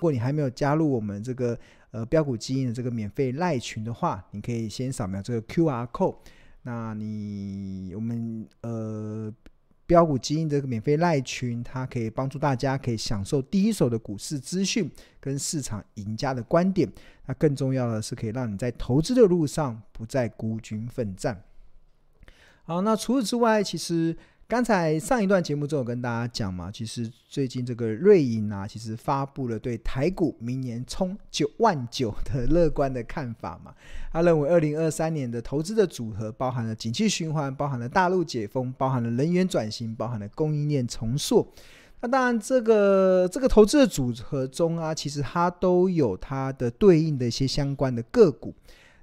如果你还没有加入我们这个呃标股基因的这个免费赖群的话，你可以先扫描这个 QR code。那你我们呃。标股基因这个免费赖群，它可以帮助大家可以享受第一手的股市资讯跟市场赢家的观点。那更重要的是，可以让你在投资的路上不再孤军奋战。好，那除此之外，其实。刚才上一段节目中有跟大家讲嘛，其实最近这个瑞银啊，其实发布了对台股明年冲九万九的乐观的看法嘛。他认为二零二三年的投资的组合包含了景气循环，包含了大陆解封，包含了能源转型，包含了供应链重塑。那当然，这个这个投资的组合中啊，其实它都有它的对应的一些相关的个股。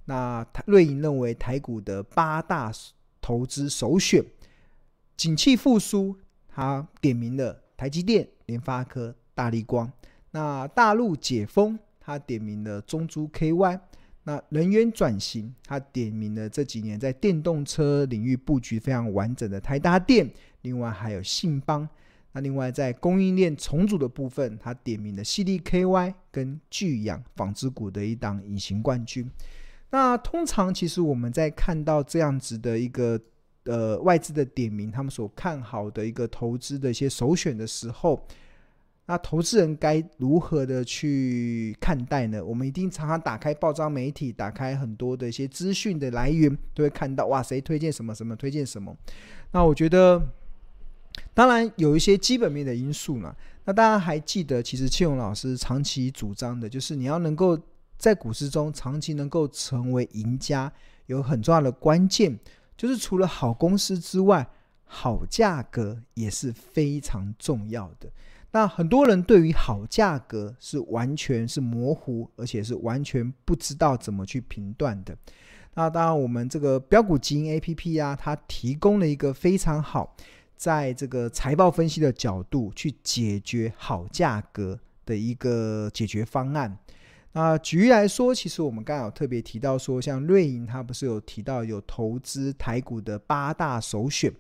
那瑞银认为台股的八大投资首选。景气复苏，他点名了台积电、联发科、大立光。那大陆解封，他点名了中珠 KY。那能源转型，他点名了这几年在电动车领域布局非常完整的台达电，另外还有信邦。那另外在供应链重组的部分，他点名了 CDKY 跟聚氧纺织股的一档隐形冠军。那通常其实我们在看到这样子的一个。呃，外资的点名，他们所看好的一个投资的一些首选的时候，那投资人该如何的去看待呢？我们一定常常打开报章媒体，打开很多的一些资讯的来源，都会看到哇，谁推荐什么什么，推荐什么。那我觉得，当然有一些基本面的因素呢。那大家还记得，其实庆荣老师长期主张的就是，你要能够在股市中长期能够成为赢家，有很重要的关键。就是除了好公司之外，好价格也是非常重要的。那很多人对于好价格是完全是模糊，而且是完全不知道怎么去评断的。那当然，我们这个标股基因 APP 啊，它提供了一个非常好，在这个财报分析的角度去解决好价格的一个解决方案。啊，举例来说，其实我们刚刚有特别提到说，像瑞银，它不是有提到有投资台股的八大首选。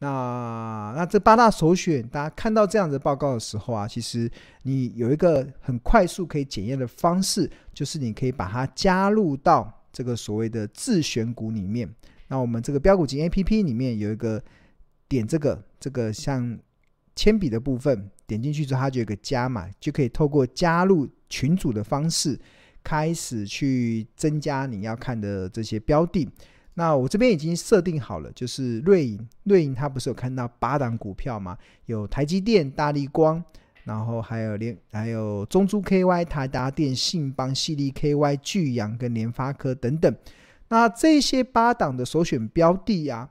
那那这八大首选，大家看到这样的报告的时候啊，其实你有一个很快速可以检验的方式，就是你可以把它加入到这个所谓的自选股里面。那我们这个标股基因 APP 里面有一个点这个这个像铅笔的部分，点进去之后它就有个加码，就可以透过加入。群组的方式开始去增加你要看的这些标的。那我这边已经设定好了，就是瑞银，瑞银它不是有看到八档股票吗？有台积电、大立光，然后还有联，还有中珠 KY、台达电、信邦、矽力 KY、巨阳跟联发科等等。那这些八档的首选标的呀、啊，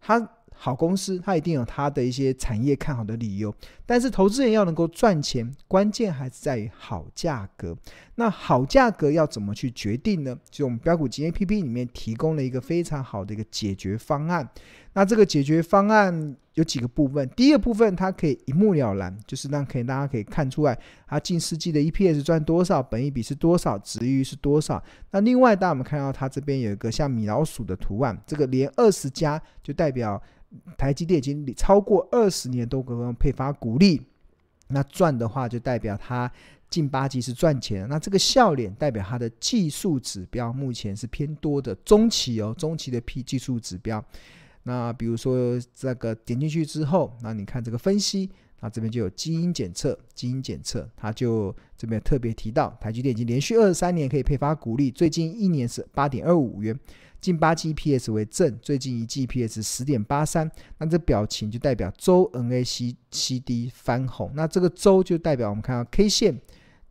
它。好公司，它一定有它的一些产业看好的理由，但是投资人要能够赚钱，关键还是在于好价格。那好价格要怎么去决定呢？就我们标股基因 APP 里面提供了一个非常好的一个解决方案。那这个解决方案有几个部分，第一个部分它可以一目了然，就是让可以大家可以看出来，它近世纪的 EPS 赚多少，本益比是多少，值域是多少。那另外，大家我们看到它这边有一个像米老鼠的图案，这个连二十家就代表。台积电已经超过二十年都给我们配发股利，那赚的话就代表它近八季是赚钱。那这个笑脸代表它的技术指标目前是偏多的中期哦，中期的 P 技术指标。那比如说这个点进去之后，那你看这个分析，那这边就有基因检测，基因检测它就这边特别提到，台积电已经连续二十三年可以配发股利，最近一年是八点二五元。近八 G PS 为正，最近一 G PS 十点八三，那这表情就代表周 NACCD 翻红，那这个周就代表我们看到 K 线，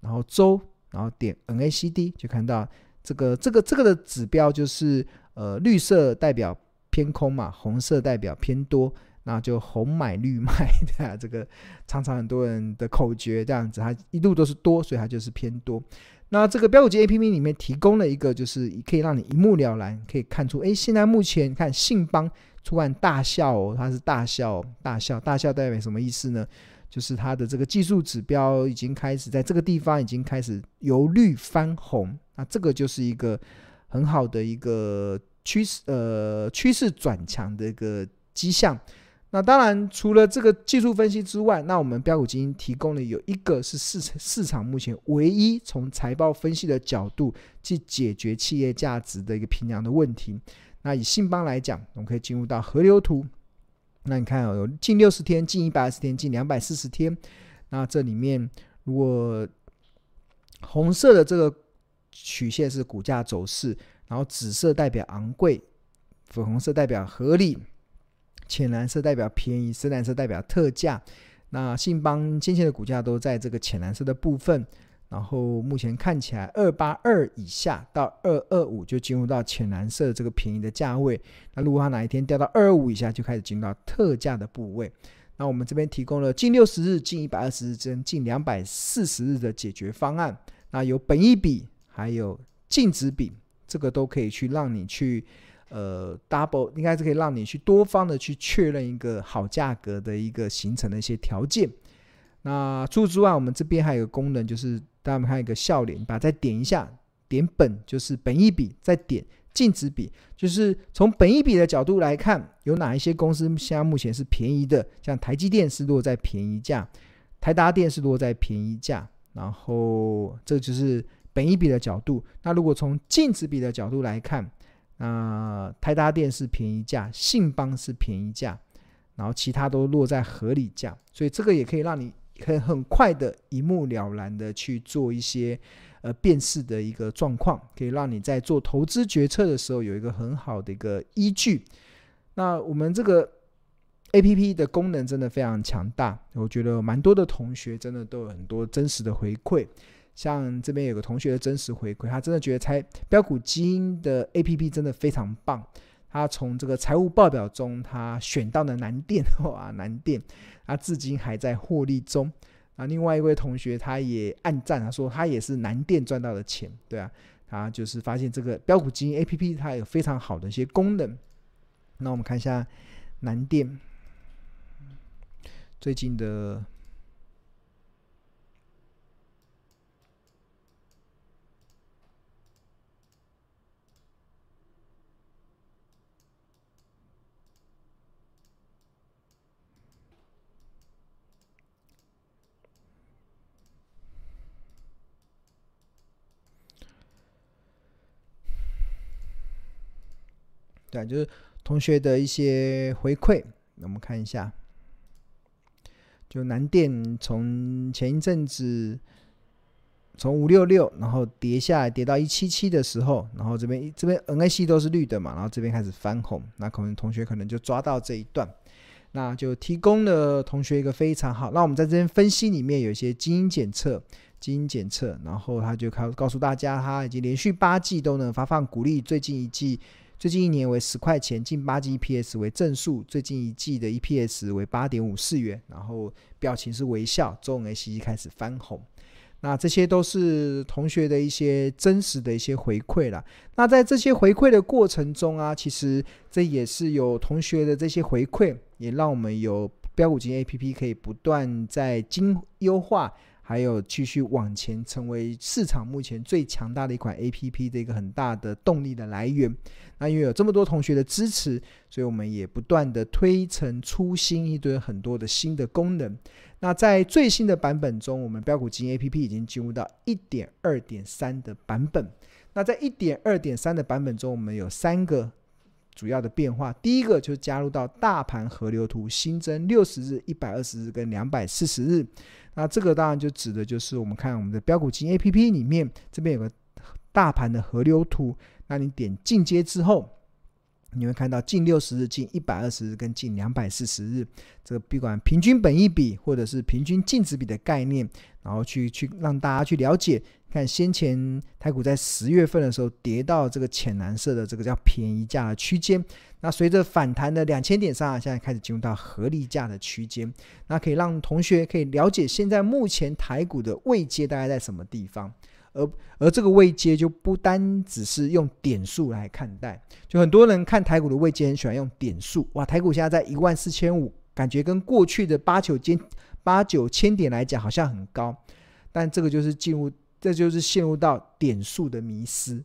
然后周，然后点 NACD 就看到这个这个这个的指标就是呃绿色代表偏空嘛，红色代表偏多，那就红买绿卖对啊，这个常常很多人的口诀这样子，它一路都是多，所以它就是偏多。那这个标股基因 APP 里面提供了一个，就是可以让你一目了然，可以看出，哎，现在目前看信邦突然大笑哦，它是大笑，大笑，大笑代表什么意思呢？就是它的这个技术指标已经开始在这个地方已经开始由绿翻红，那这个就是一个很好的一个趋势，呃，趋势转强的一个迹象。那当然，除了这个技术分析之外，那我们标股基金提供的有一个是市市场目前唯一从财报分析的角度去解决企业价值的一个评量的问题。那以信邦来讲，我们可以进入到河流图。那你看哦，有近六十天、近一百二十天、近两百四十天。那这里面，如果红色的这个曲线是股价走势，然后紫色代表昂贵，粉红色代表合理。浅蓝色代表便宜，深蓝色代表特价。那信邦先前的股价都在这个浅蓝色的部分，然后目前看起来二八二以下到二二五就进入到浅蓝色这个便宜的价位。那如果它哪一天掉到二二五以下，就开始进入到特价的部位。那我们这边提供了近六十日、近一百二十日跟近两百四十日的解决方案。那有本益比，还有净值比，这个都可以去让你去。呃，double 应该是可以让你去多方的去确认一个好价格的一个形成的一些条件。那除此之外，我们这边还有个功能，就是大家们看一个笑脸，把再点一下，点本就是本一笔，再点净值比，就是从本一比的角度来看，有哪一些公司现在目前是便宜的，像台积电是落在便宜价，台达电是落在便宜价，然后这就是本一比的角度。那如果从净值比的角度来看，那台达电是便宜价，信邦是便宜价，然后其他都落在合理价，所以这个也可以让你很很快的一目了然的去做一些呃辨识的一个状况，可以让你在做投资决策的时候有一个很好的一个依据。那我们这个 APP 的功能真的非常强大，我觉得蛮多的同学真的都有很多真实的回馈。像这边有个同学的真实回馈，他真的觉得财标股基因的 APP 真的非常棒。他从这个财务报表中，他选到了南电，哇，南电，他至今还在获利中。啊，另外一位同学他也暗赞，他说他也是南电赚到的钱，对啊，他就是发现这个标股基因 APP 它有非常好的一些功能。那我们看一下南电最近的。对，就是同学的一些回馈，我们看一下。就南电从前一阵子从五六六，然后跌下来，跌到一七七的时候，然后这边这边 NIC 都是绿的嘛，然后这边开始翻红，那可能同学可能就抓到这一段，那就提供了同学一个非常好。那我们在这边分析里面有一些基因检测，基因检测，然后他就告告诉大家，他已经连续八季都能发放鼓励，最近一季。最近一年为十块钱，近八季 EPS 为正数，最近一季的 EPS 为八点五四元，然后表情是微笑，中 ACE 开始翻红。那这些都是同学的一些真实的一些回馈啦。那在这些回馈的过程中啊，其实这也是有同学的这些回馈，也让我们有标股金 APP 可以不断在精优化。还有继续往前，成为市场目前最强大的一款 APP 的一个很大的动力的来源。那因为有这么多同学的支持，所以我们也不断的推陈出新，一堆很多的新的功能。那在最新的版本中，我们标股基金 APP 已经进入到一点二点三的版本。那在一点二点三的版本中，我们有三个主要的变化。第一个就是加入到大盘河流图，新增六十日、一百二十日跟两百四十日。那这个当然就指的就是我们看我们的标股基金 APP 里面，这边有个大盘的河流图。那你点进阶之后，你会看到近六十日、近一百二十日跟近两百四十日，这个不管平均本益比或者是平均净值比的概念，然后去去让大家去了解。看先前台股在十月份的时候跌到这个浅蓝色的这个叫便宜价的区间，那随着反弹的两千点上，现在开始进入到合理价的区间，那可以让同学可以了解现在目前台股的位阶大概在什么地方，而而这个位阶就不单只是用点数来看待，就很多人看台股的位阶很喜欢用点数，哇，台股现在在一万四千五，感觉跟过去的八九千八九千点来讲好像很高，但这个就是进入。这就是陷入到点数的迷思，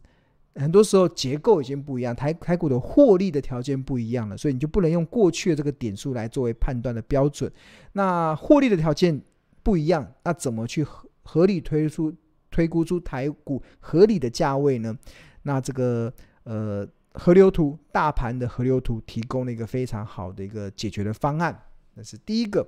很多时候结构已经不一样，台台股的获利的条件不一样了，所以你就不能用过去的这个点数来作为判断的标准。那获利的条件不一样，那怎么去合合理推出推估出台股合理的价位呢？那这个呃河流图大盘的河流图提供了一个非常好的一个解决的方案，那是第一个。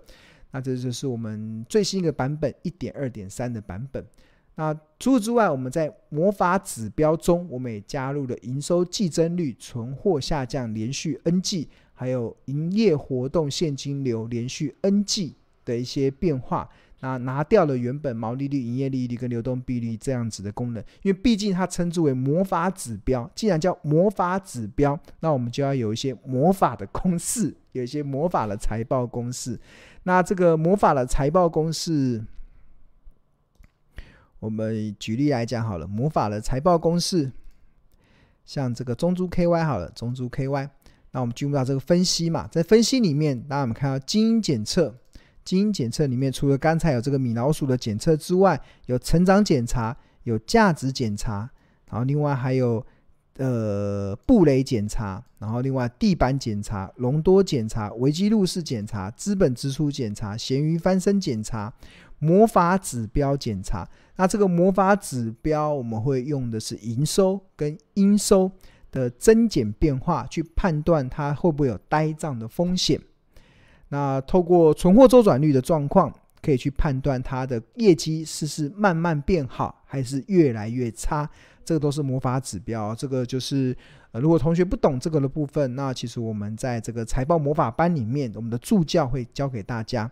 那这就是我们最新一个版本一点二点三的版本。那除此之外，我们在魔法指标中，我们也加入了营收季增率、存货下降连续 N 季，还有营业活动现金流连续 N 季的一些变化。那拿掉了原本毛利率、营业利率跟流动比率这样子的功能，因为毕竟它称之为魔法指标。既然叫魔法指标，那我们就要有一些魔法的公式，有一些魔法的财报公式。那这个魔法的财报公式。我们举例来讲好了，魔法的财报公式，像这个中珠 KY 好了，中珠 KY，那我们进入到这个分析嘛，在分析里面，当我们看到基因检测，基因检测里面除了刚才有这个米老鼠的检测之外，有成长检查，有价值检查，然后另外还有呃布雷检查，然后另外地板检查、隆多检查、维基入市检查、资本支出检查、咸鱼翻身检查。魔法指标检查，那这个魔法指标我们会用的是营收跟应收的增减变化，去判断它会不会有呆账的风险。那透过存货周转率的状况，可以去判断它的业绩是是慢慢变好，还是越来越差。这个都是魔法指标。这个就是呃，如果同学不懂这个的部分，那其实我们在这个财报魔法班里面，我们的助教会教给大家。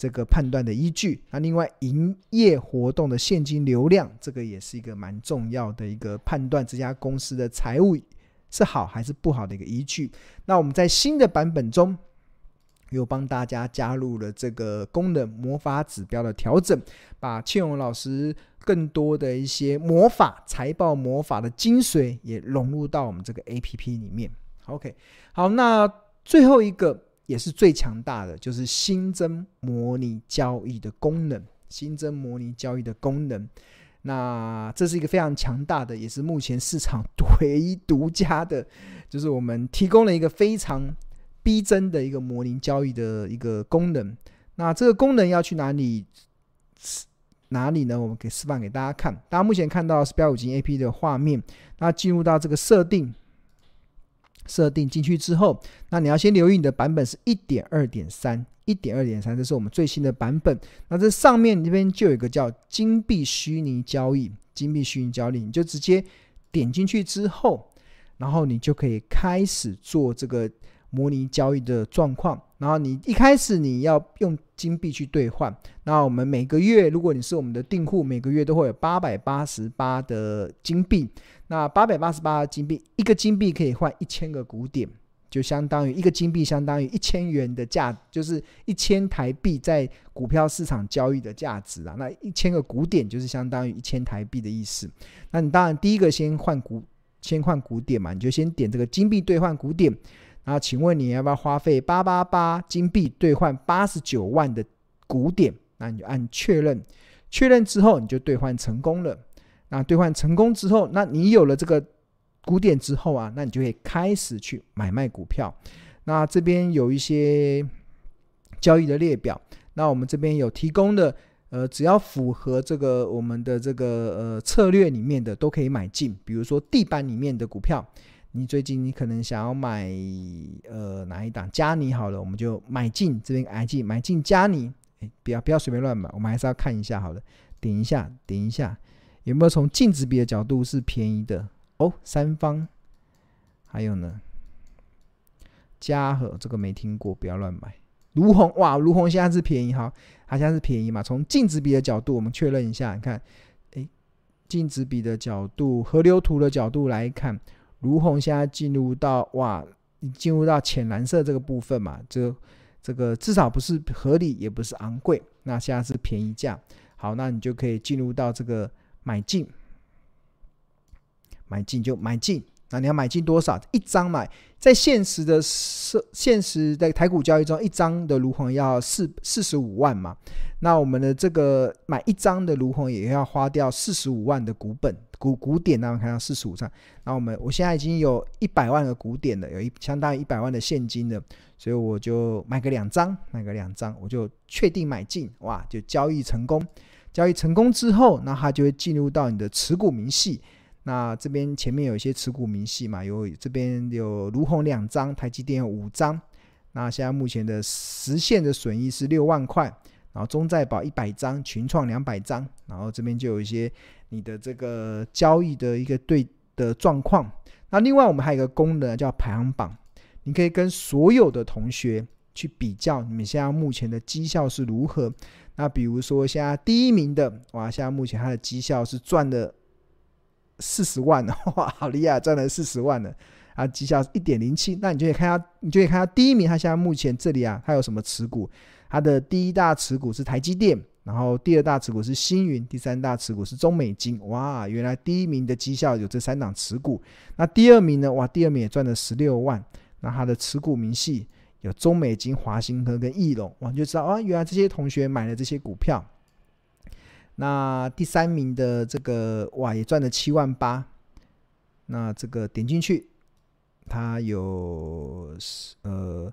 这个判断的依据，那另外营业活动的现金流量，这个也是一个蛮重要的一个判断这家公司的财务是好还是不好的一个依据。那我们在新的版本中，又帮大家加入了这个功能魔法指标的调整，把庆荣老师更多的一些魔法财报魔法的精髓也融入到我们这个 APP 里面。OK，好，那最后一个。也是最强大的，就是新增模拟交易的功能。新增模拟交易的功能，那这是一个非常强大的，也是目前市场唯一独家的，就是我们提供了一个非常逼真的一个模拟交易的一个功能。那这个功能要去哪里？哪里呢？我们可以示范给大家看。大家目前看到是标股金 A P 的画面，那进入到这个设定。设定进去之后，那你要先留意你的版本是一点二点三，一点二点三，这是我们最新的版本。那这上面这边就有一个叫金币虚拟交易，金币虚拟交易，你就直接点进去之后，然后你就可以开始做这个模拟交易的状况。然后你一开始你要用金币去兑换，那我们每个月如果你是我们的订户，每个月都会有八百八十八的金币。那八百八十八金币，一个金币可以换一千个古典，就相当于一个金币相当于一千元的价，就是一千台币在股票市场交易的价值啊。那一千个古点就是相当于一千台币的意思。那你当然第一个先换股，先换股点嘛，你就先点这个金币兑换股点。那请问你要不要花费八八八金币兑换八十九万的股点？那你就按确认，确认之后你就兑换成功了。那兑换成功之后，那你有了这个股点之后啊，那你就可以开始去买卖股票。那这边有一些交易的列表，那我们这边有提供的，呃，只要符合这个我们的这个呃策略里面的，都可以买进。比如说地板里面的股票，你最近你可能想要买呃哪一档加尼好了，我们就买进这边 i 进买进加尼，哎，不要不要随便乱买，我们还是要看一下好了，点一下点一下。有没有从净值比的角度是便宜的哦？三方，还有呢？嘉禾这个没听过，不要乱买。卢红哇，卢红现在是便宜哈，它现在是便宜嘛？从净值比的角度，我们确认一下，你看，哎，净值比的角度，河流图的角度来看，如虹现在进入到哇，你进入到浅蓝色这个部分嘛？这这个至少不是合理，也不是昂贵，那现在是便宜价。好，那你就可以进入到这个。买进，买进就买进。那你要买进多少？一张买，在现实的设现实的台股交易中，一张的卢红要四四十五万嘛。那我们的这个买一张的卢红也要花掉四十五万的股本股古典，那我看到四十五张。然后我们我现在已经有一百万个古典了，有一相当于一百万的现金了，所以我就买个两张，买个两张，我就确定买进，哇，就交易成功。交易成功之后，那它就会进入到你的持股明细。那这边前面有一些持股明细嘛，有这边有儒鸿两张，台积电有五张。那现在目前的实现的损益是六万块，然后中在保一百张，群创两百张，然后这边就有一些你的这个交易的一个对的状况。那另外我们还有一个功能叫排行榜，你可以跟所有的同学去比较你们现在目前的绩效是如何。那比如说现在第一名的，哇，现在目前他的绩效是赚了四十万，哇，好厉害，赚了四十万了。啊，绩效一点零七，那你就可以看下，你就可以看下第一名，他现在目前这里啊，他有什么持股？他的第一大持股是台积电，然后第二大持股是星云，第三大持股是中美金。哇，原来第一名的绩效有这三档持股。那第二名呢？哇，第二名也赚了十六万。那他的持股明细有中美金、华兴科跟翼龙，哇，就知道啊，原来这些同学买了这些股票。那第三名的这个哇，也赚了七万八。那这个点进去。它有呃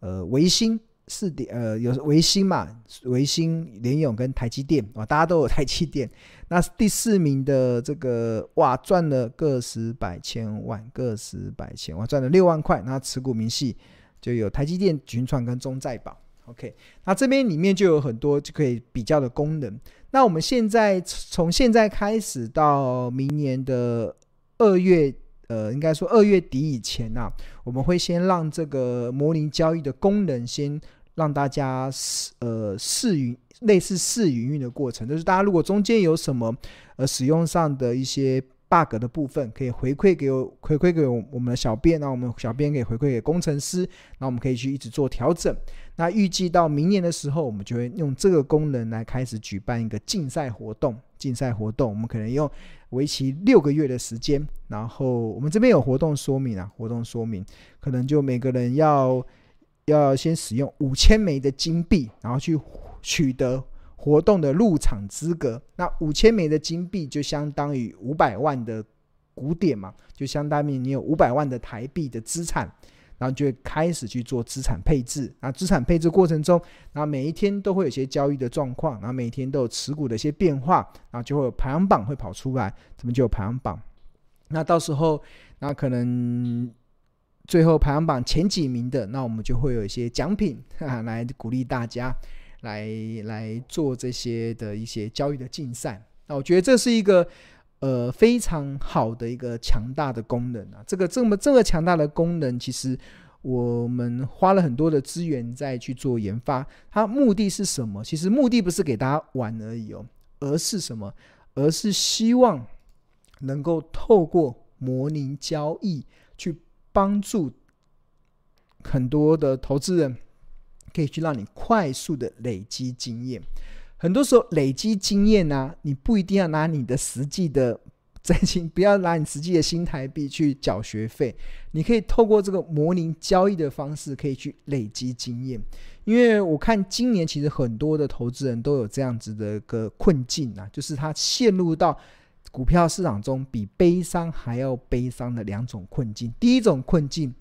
呃维星四点呃有维星嘛，维星联咏跟台积电啊，大家都有台积电。那第四名的这个哇赚了个十百千万个十百千万赚了六万块，那持股明细就有台积电、群创跟中在保。OK，那这边里面就有很多就可以比较的功能。那我们现在从现在开始到明年的二月。呃，应该说二月底以前呐、啊，我们会先让这个模拟交易的功能先让大家试呃试运类似试营运的过程，就是大家如果中间有什么呃使用上的一些 bug 的部分，可以回馈给我回馈给我们的小编，那我们小编可以回馈给工程师，那我们可以去一直做调整。那预计到明年的时候，我们就会用这个功能来开始举办一个竞赛活动。竞赛活动，我们可能用为期六个月的时间，然后我们这边有活动说明啊，活动说明可能就每个人要要先使用五千枚的金币，然后去取得活动的入场资格。那五千枚的金币就相当于五百万的古典嘛，就相当于你有五百万的台币的资产。然后就会开始去做资产配置。那资产配置过程中，然后每一天都会有些交易的状况，然后每天都有持股的一些变化，然后就会有排行榜会跑出来，怎么就有排行榜？那到时候，那可能最后排行榜前几名的，那我们就会有一些奖品哈哈来鼓励大家来来做这些的一些交易的竞赛。那我觉得这是一个。呃，非常好的一个强大的功能啊！这个这么这么强大的功能，其实我们花了很多的资源在去做研发。它目的是什么？其实目的不是给大家玩而已哦，而是什么？而是希望能够透过模拟交易去帮助很多的投资人，可以去让你快速的累积经验。很多时候累积经验呢、啊，你不一定要拿你的实际的真金，不要拿你实际的新台币去缴学费，你可以透过这个模拟交易的方式，可以去累积经验。因为我看今年其实很多的投资人都有这样子的一个困境啊，就是他陷入到股票市场中比悲伤还要悲伤的两种困境。第一种困境，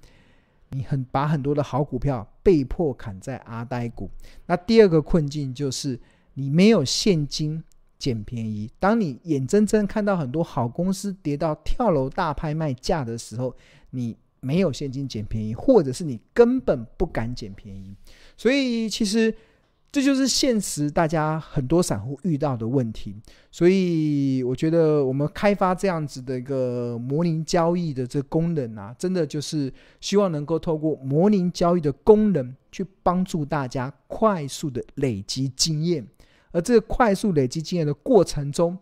你很把很多的好股票被迫砍在阿呆股；那第二个困境就是。你没有现金捡便宜，当你眼睁睁看到很多好公司跌到跳楼大拍卖价的时候，你没有现金捡便宜，或者是你根本不敢捡便宜。所以其实这就是现实，大家很多散户遇到的问题。所以我觉得我们开发这样子的一个模拟交易的这功能啊，真的就是希望能够透过模拟交易的功能，去帮助大家快速的累积经验。而这个快速累积经验的过程中，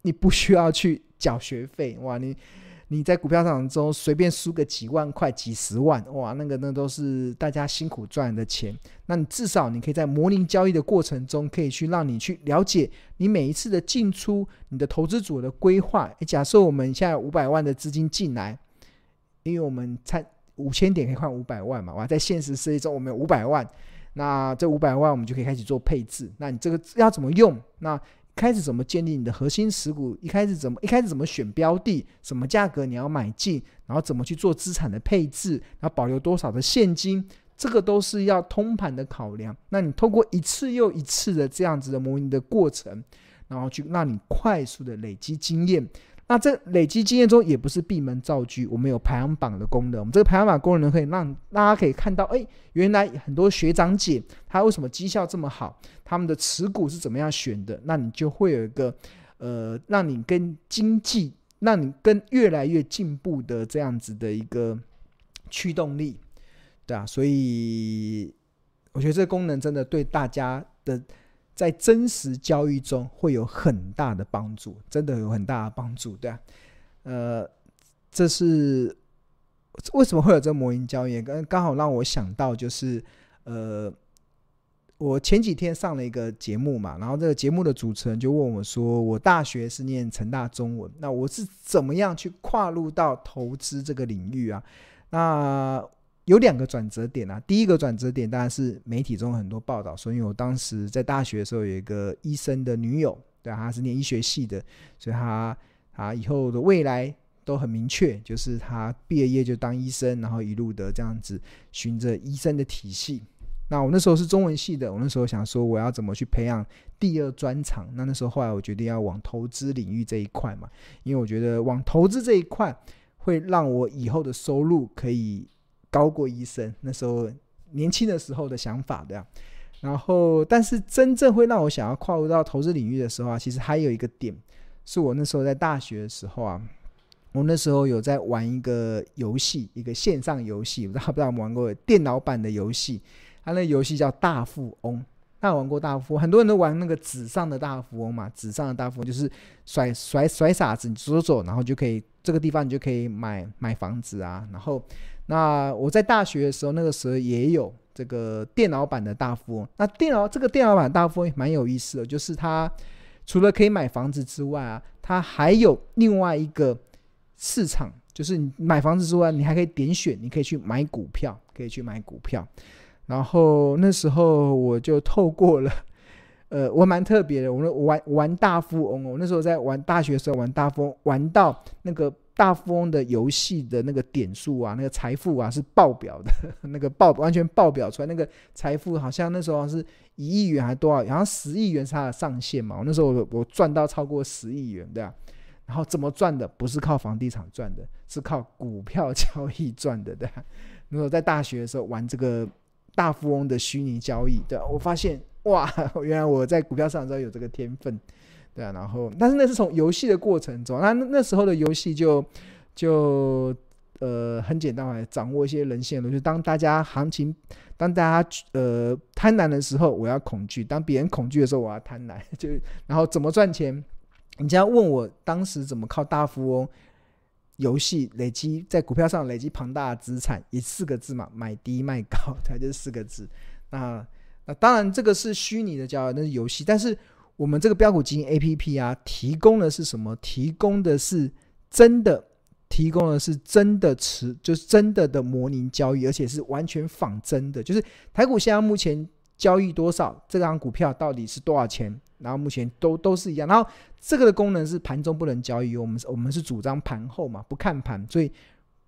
你不需要去缴学费哇！你你在股票市场中随便输个几万块、几十万哇，那个那都是大家辛苦赚的钱。那你至少你可以在模拟交易的过程中，可以去让你去了解你每一次的进出、你的投资组的规划。假设我们现在五百万的资金进来，因为我们才五千点可以换五百万嘛，哇，在现实世界中我们有五百万。那这五百万我们就可以开始做配置。那你这个要怎么用？那开始怎么建立你的核心持股，一开始怎么一开始怎么选标的，什么价格你要买进，然后怎么去做资产的配置，然后保留多少的现金，这个都是要通盘的考量。那你透过一次又一次的这样子的模拟的过程，然后去让你快速的累积经验。那这累积经验中也不是闭门造车，我们有排行榜的功能。我们这个排行榜功能可以让大家可以看到，哎，原来很多学长姐他为什么绩效这么好，他们的持股是怎么样选的？那你就会有一个，呃，让你跟经济，让你跟越来越进步的这样子的一个驱动力，对啊。所以我觉得这个功能真的对大家的。在真实交易中会有很大的帮助，真的有很大的帮助，对啊，呃，这是为什么会有这模拟交易？刚刚好让我想到，就是呃，我前几天上了一个节目嘛，然后这个节目的主持人就问我说：“我大学是念成大中文，那我是怎么样去跨入到投资这个领域啊？”那有两个转折点啊，第一个转折点当然是媒体中很多报道，所以我当时在大学的时候有一个医生的女友，对，她是念医学系的，所以她啊以后的未来都很明确，就是她毕了业就当医生，然后一路的这样子循着医生的体系。那我那时候是中文系的，我那时候想说我要怎么去培养第二专长，那那时候后来我决定要往投资领域这一块嘛，因为我觉得往投资这一块会让我以后的收入可以。高过医生，那时候年轻的时候的想法这样，然后但是真正会让我想要跨入到投资领域的时候啊，其实还有一个点，是我那时候在大学的时候啊，我那时候有在玩一个游戏，一个线上游戏，不知道不知道有没有玩过电脑版的游戏，它那游戏叫大富翁。那玩过大富翁，很多人都玩那个纸上的大富翁嘛，纸上的大富翁就是甩甩甩骰子，你走走，然后就可以这个地方你就可以买买房子啊，然后。那我在大学的时候，那个时候也有这个电脑版的大富翁。那电脑这个电脑版大富翁蛮有意思的，就是它除了可以买房子之外啊，它还有另外一个市场，就是你买房子之外，你还可以点选，你可以去买股票，可以去买股票。然后那时候我就透过了，呃，我蛮特别的，我们玩玩大富翁哦，我那时候在玩大学的时候玩大富翁，玩到那个。大富翁的游戏的那个点数啊，那个财富啊是爆表的，那个爆完全爆表出来，那个财富好像那时候是一亿元还多少，好像十亿元是它的上限嘛。我那时候我赚到超过十亿元，对吧？然后怎么赚的？不是靠房地产赚的，是靠股票交易赚的，对吧？那时候在大学的时候玩这个大富翁的虚拟交易，对吧？我发现哇，原来我在股票市场中有这个天分。对啊，然后，但是那是从游戏的过程中，那那时候的游戏就就呃很简单嘛，掌握一些人性的东西。当大家行情，当大家呃贪婪的时候，我要恐惧；当别人恐惧的时候，我要贪婪。就然后怎么赚钱？你只要问我当时怎么靠大富翁游戏累积在股票上累积庞大的资产，以四个字嘛，买低卖高，它就是四个字。那那当然这个是虚拟的交易，那是游戏，但是。我们这个标股基金 APP 啊，提供的是什么？提供的是真的，提供的是真的持，就是真的的模拟交易，而且是完全仿真的。就是台股现在目前交易多少，这张股票到底是多少钱？然后目前都都是一样。然后这个的功能是盘中不能交易，我们我们是主张盘后嘛，不看盘，所以。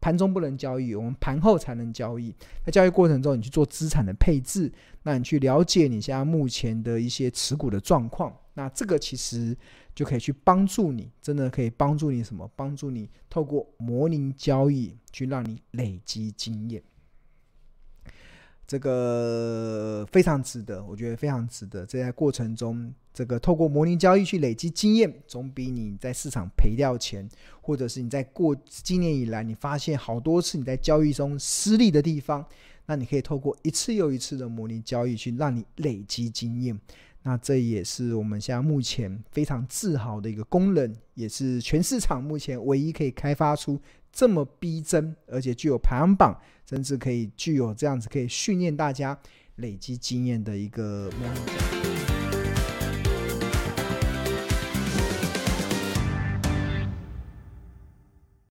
盘中不能交易，我们盘后才能交易。在交易过程中，你去做资产的配置，那你去了解你现在目前的一些持股的状况，那这个其实就可以去帮助你，真的可以帮助你什么？帮助你透过模拟交易去让你累积经验。这个非常值得，我觉得非常值得。这在过程中，这个透过模拟交易去累积经验，总比你在市场赔掉钱，或者是你在过今年以来你发现好多次你在交易中失利的地方，那你可以透过一次又一次的模拟交易去让你累积经验。那这也是我们现在目前非常自豪的一个功能，也是全市场目前唯一可以开发出这么逼真，而且具有排行榜，甚至可以具有这样子可以训练大家累积经验的一个模拟。